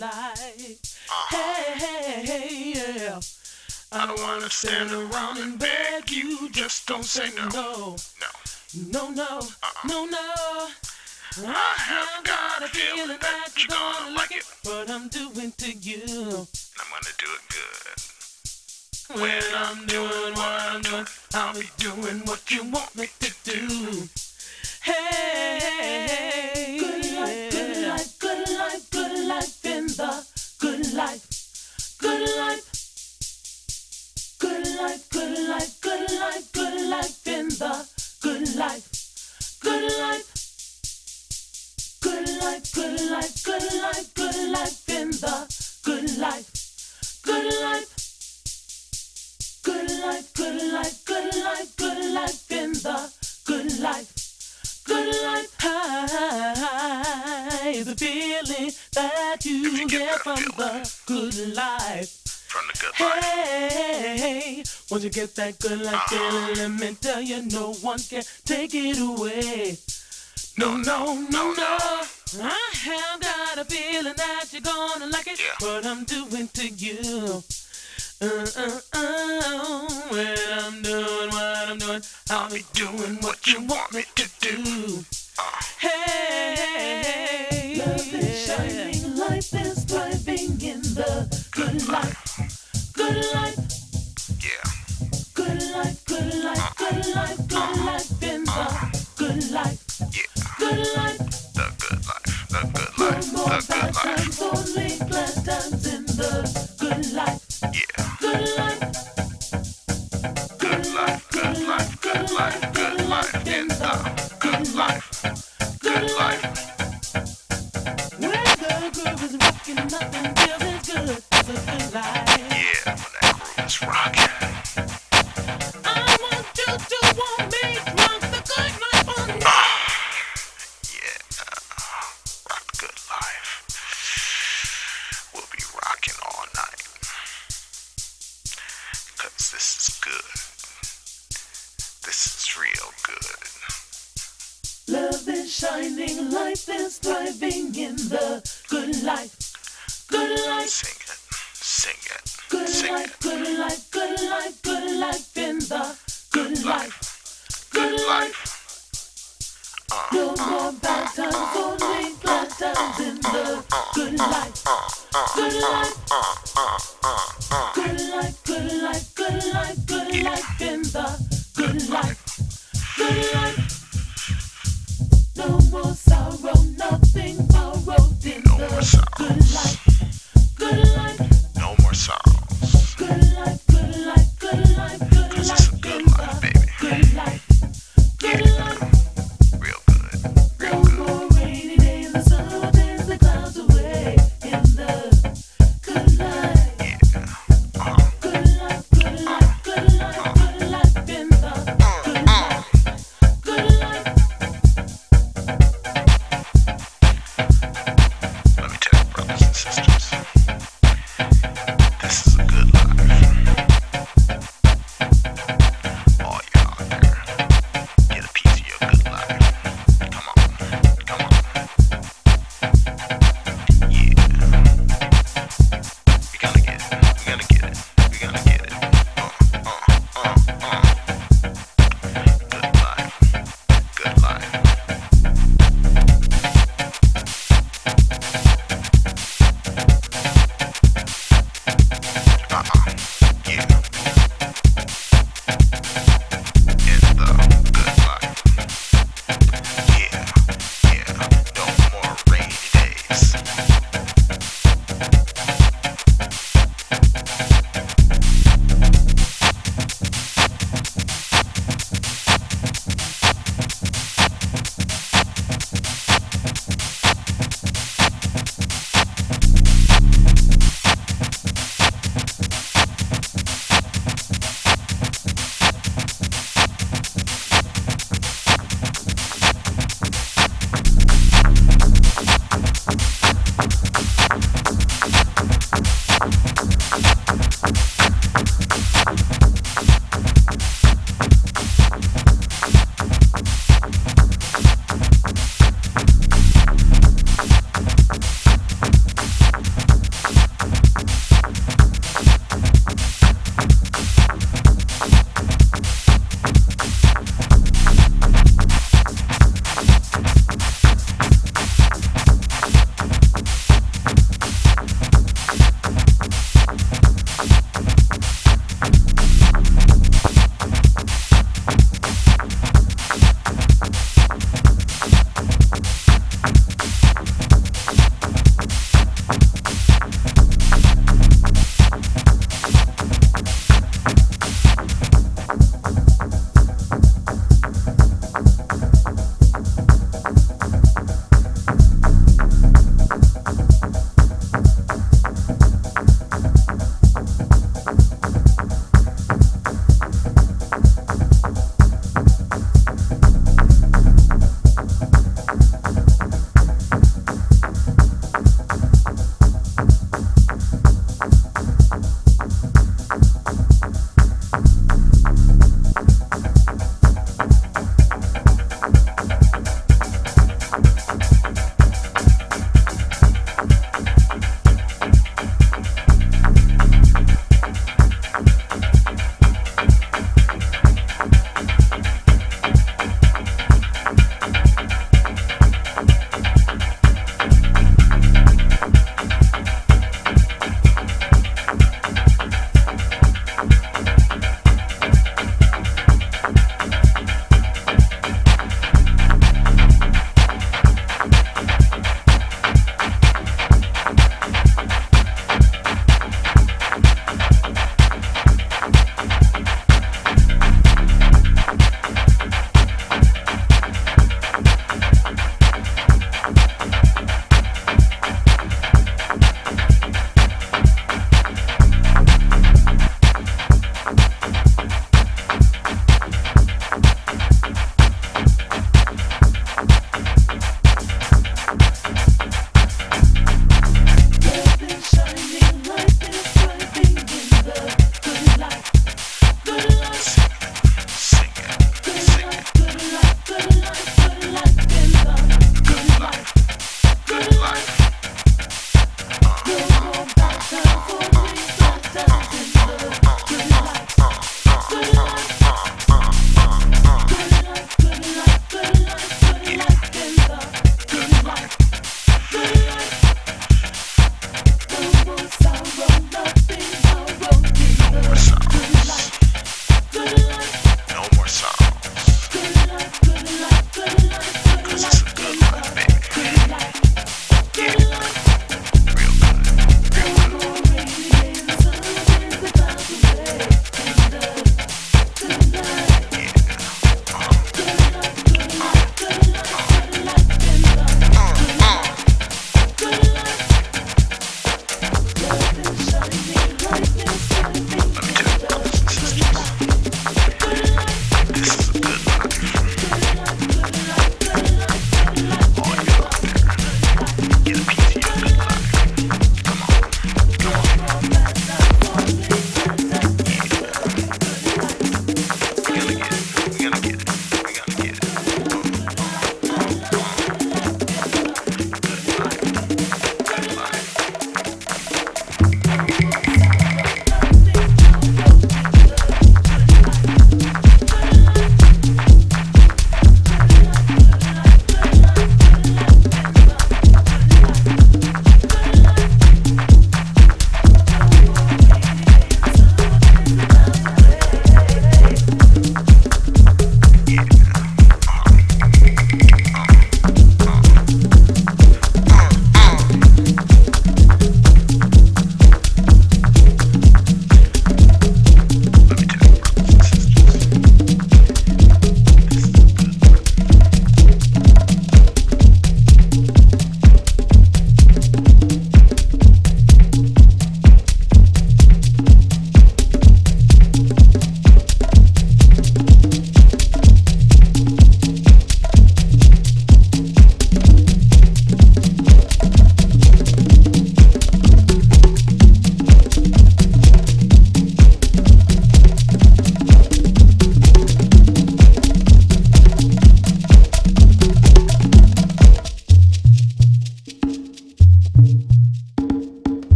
good life. Uh-huh. Hey, hey, hey, yeah. I don't wanna stand around and beg you. Just don't say no. No, no, no, no, uh-uh. no, no. I have got a feeling that you're gonna like it. What I'm doing to you. I'm gonna do it good. When I'm doing what I'm doing, I'll be doing what you want me to do. Hey, good life, life, good life, good life, good life, good life, good life in the good life, good life, good life, good life, good life, good life in the good life, good life. Good life, good life, good life, good life in the good life. Good life is a feeling that you get from the good life. From the good life. Hey, once you get that good life feeling, let me tell you, no one can take it away. No, no, no, no. I have got a feeling that you're gonna like it. What I'm doing to you. Uh, uh, uh, when I'm doing what I'm doing, I'll be doing what you want me to do. Hey, Love is shining, life is thriving in the good life. Good life, Yeah. good life, good life, good life, good life in the good life. Yeah. Good life, The good life. The good no life. more The bad good life. times, only glad times in the good life. Yeah. Good life, Good life. Good life. Good life. Good life life is thriving in the good life. Good life. Sing it. Sing it. Good Sing life, it. good life, good life,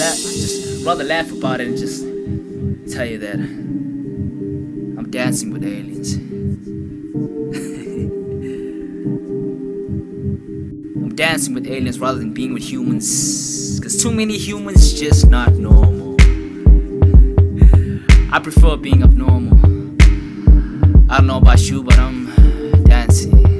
i Just rather laugh about it and just tell you that I'm dancing with aliens. I'm dancing with aliens rather than being with humans. Cause too many humans just not normal. I prefer being abnormal. I don't know about you, but I'm dancing.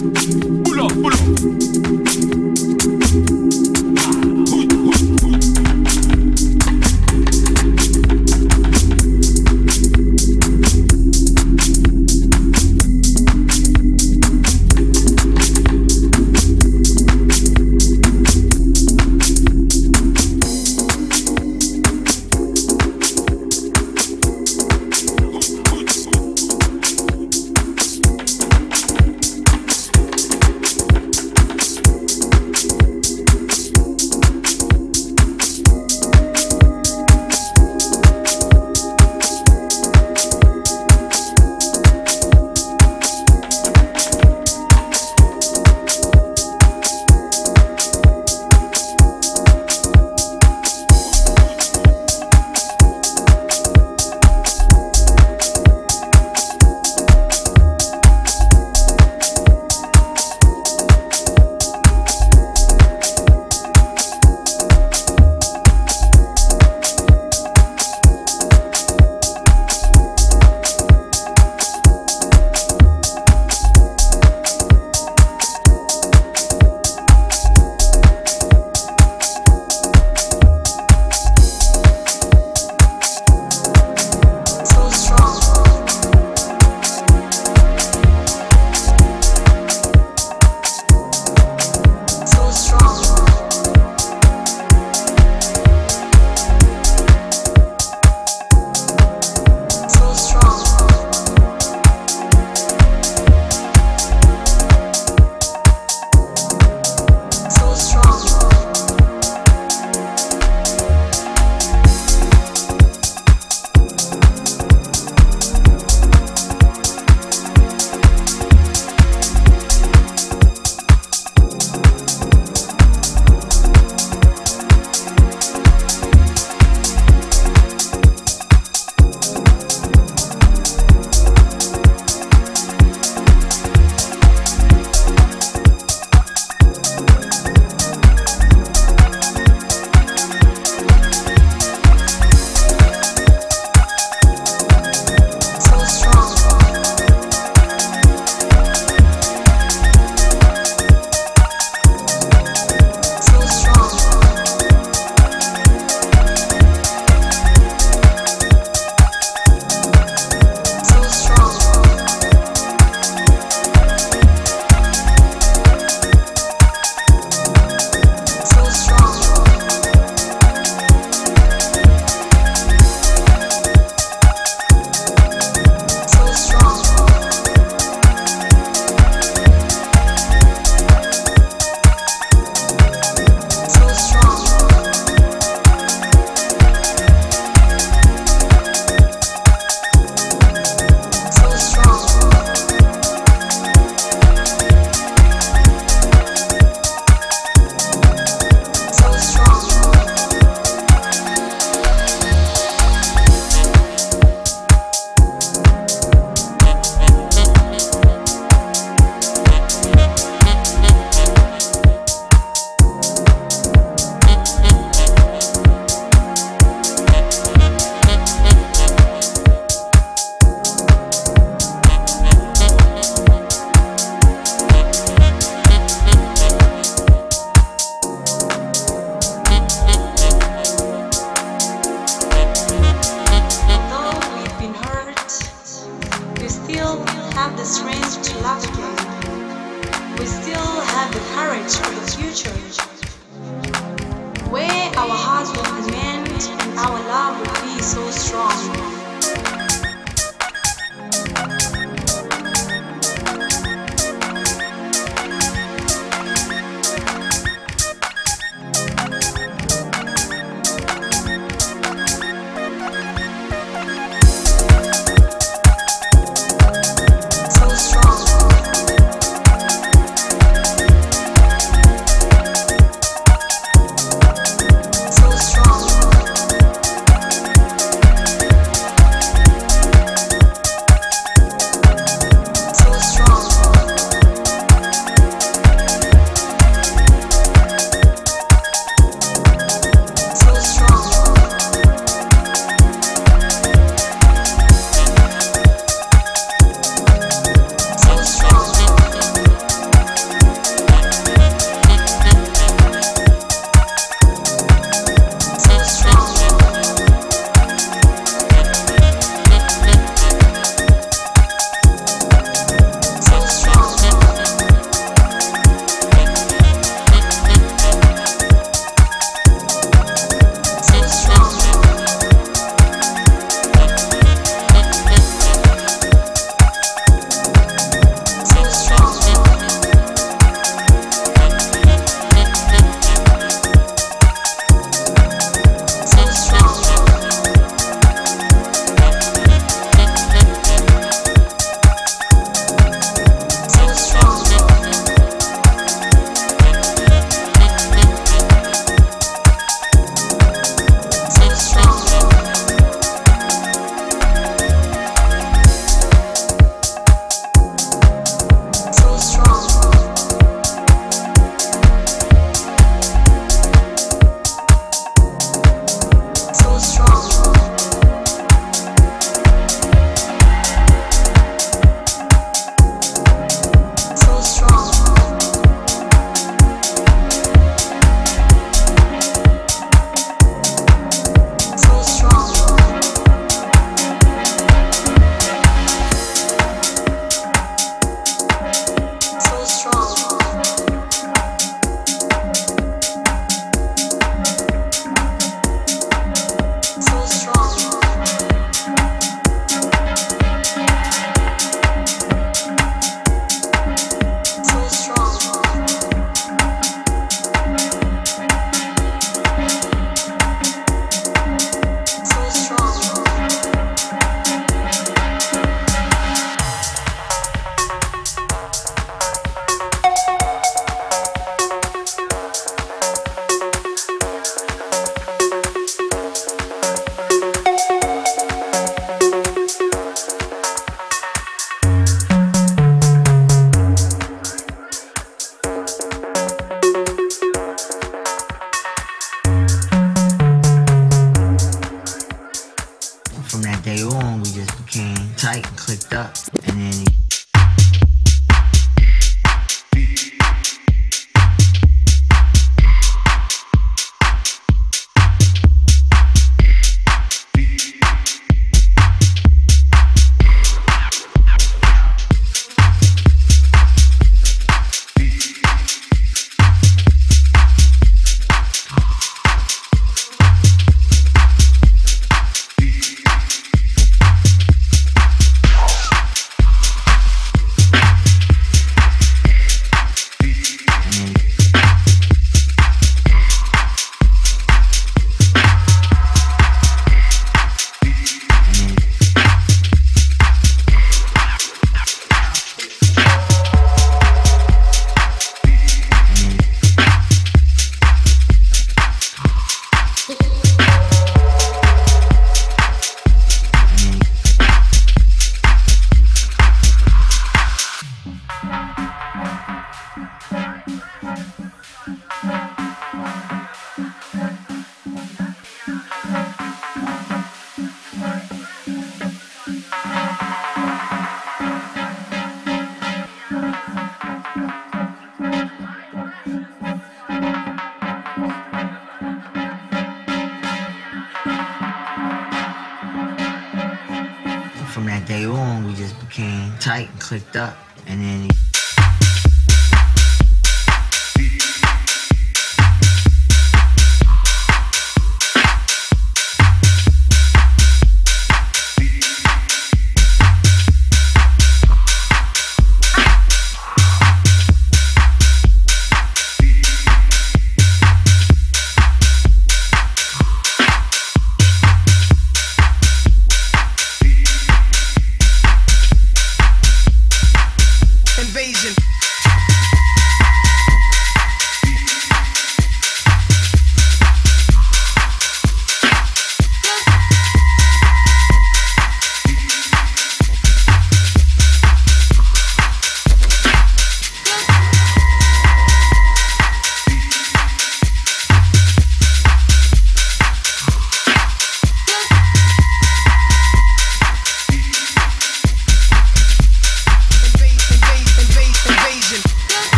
Pull up, pull up.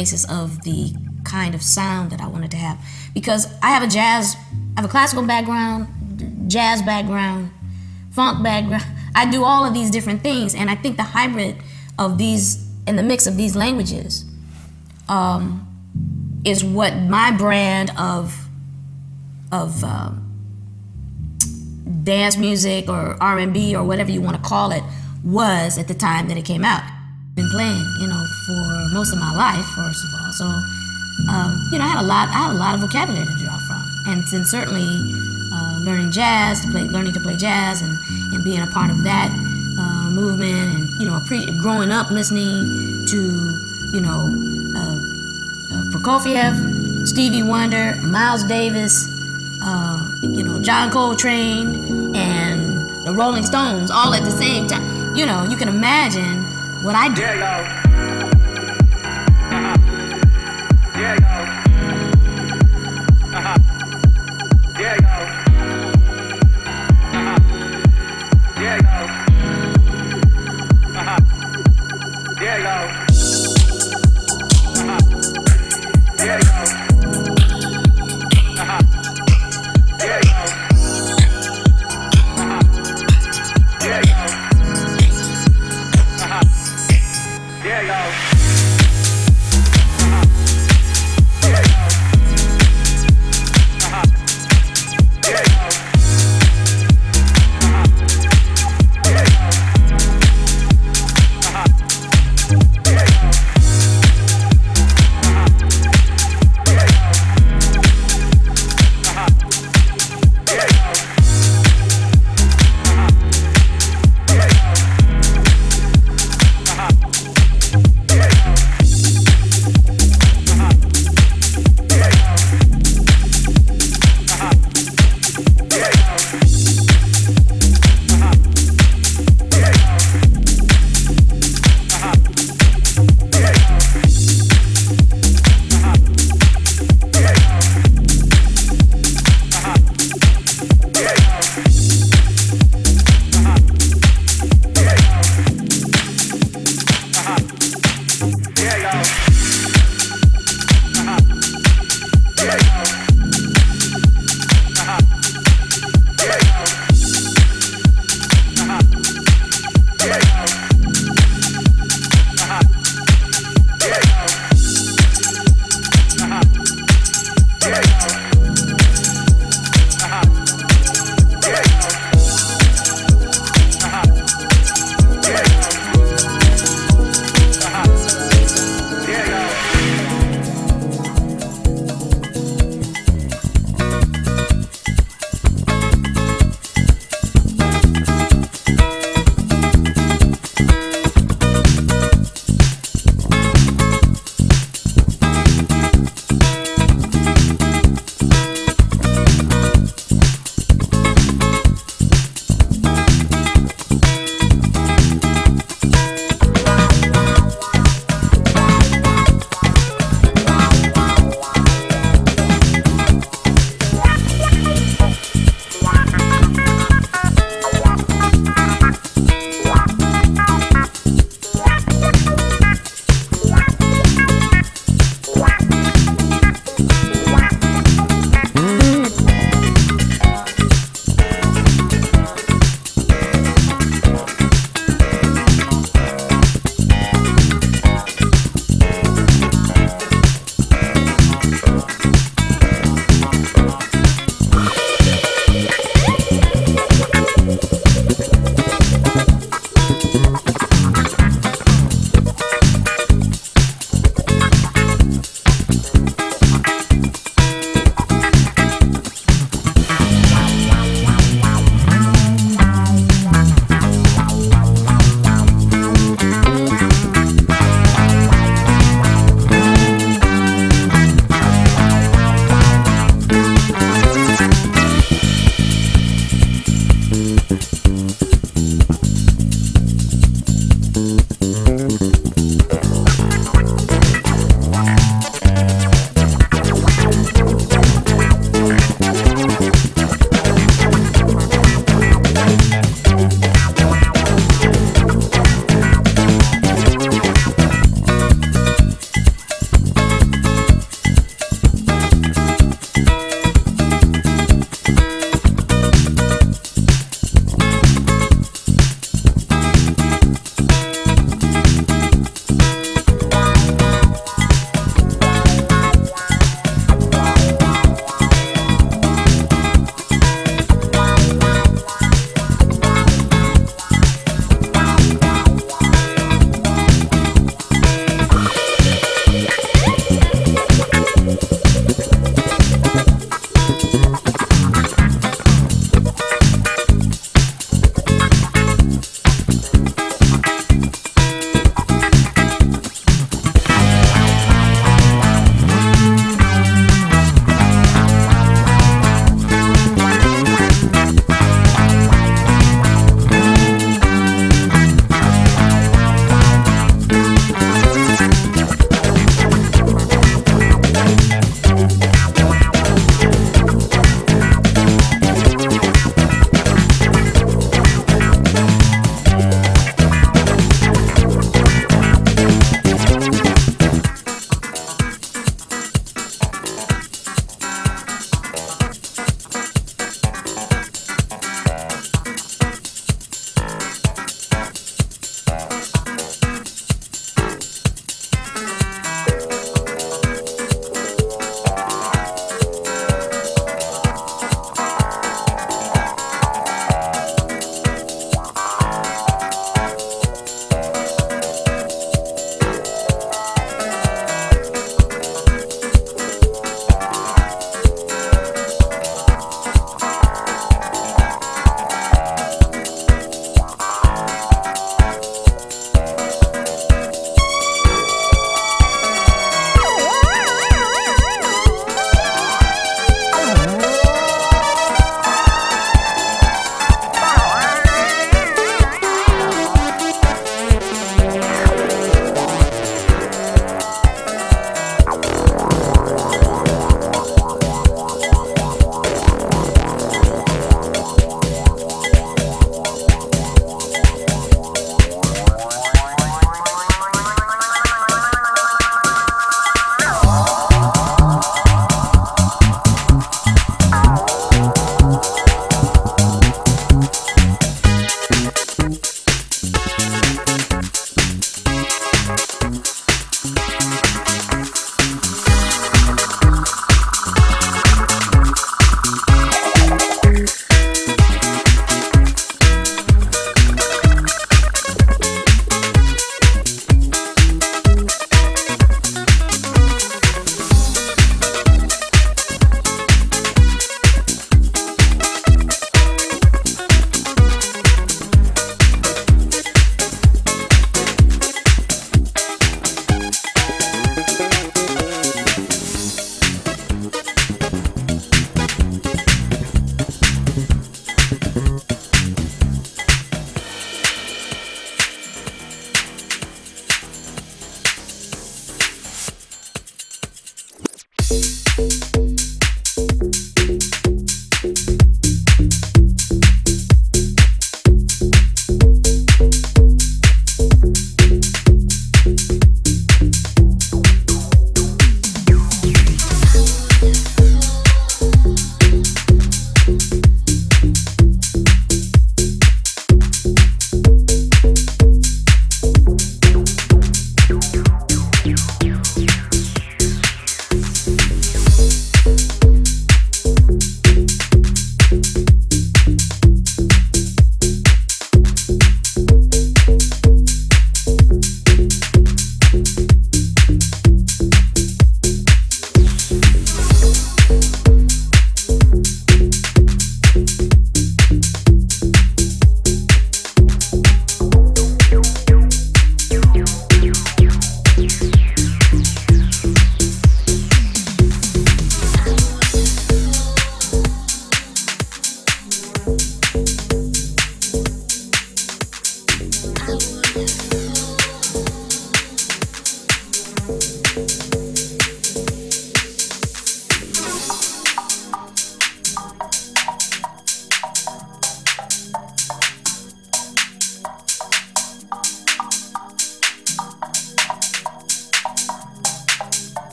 Basis of the kind of sound that I wanted to have because I have a jazz, I have a classical background, jazz background, funk background. I do all of these different things, and I think the hybrid of these and the mix of these languages um, is what my brand of of um, dance music or R&B or whatever you want to call it was at the time that it came out. Playing, you know, for most of my life, first of all. So, um, you know, I had a lot, I had a lot of vocabulary to draw from, and then certainly uh, learning jazz, to play, learning to play jazz, and, and being a part of that uh, movement, and you know, pre- growing up listening to, you know, uh, uh, Prokofiev, Stevie Wonder, Miles Davis, uh, you know, John Coltrane, and the Rolling Stones, all at the same time. You know, you can imagine what I do.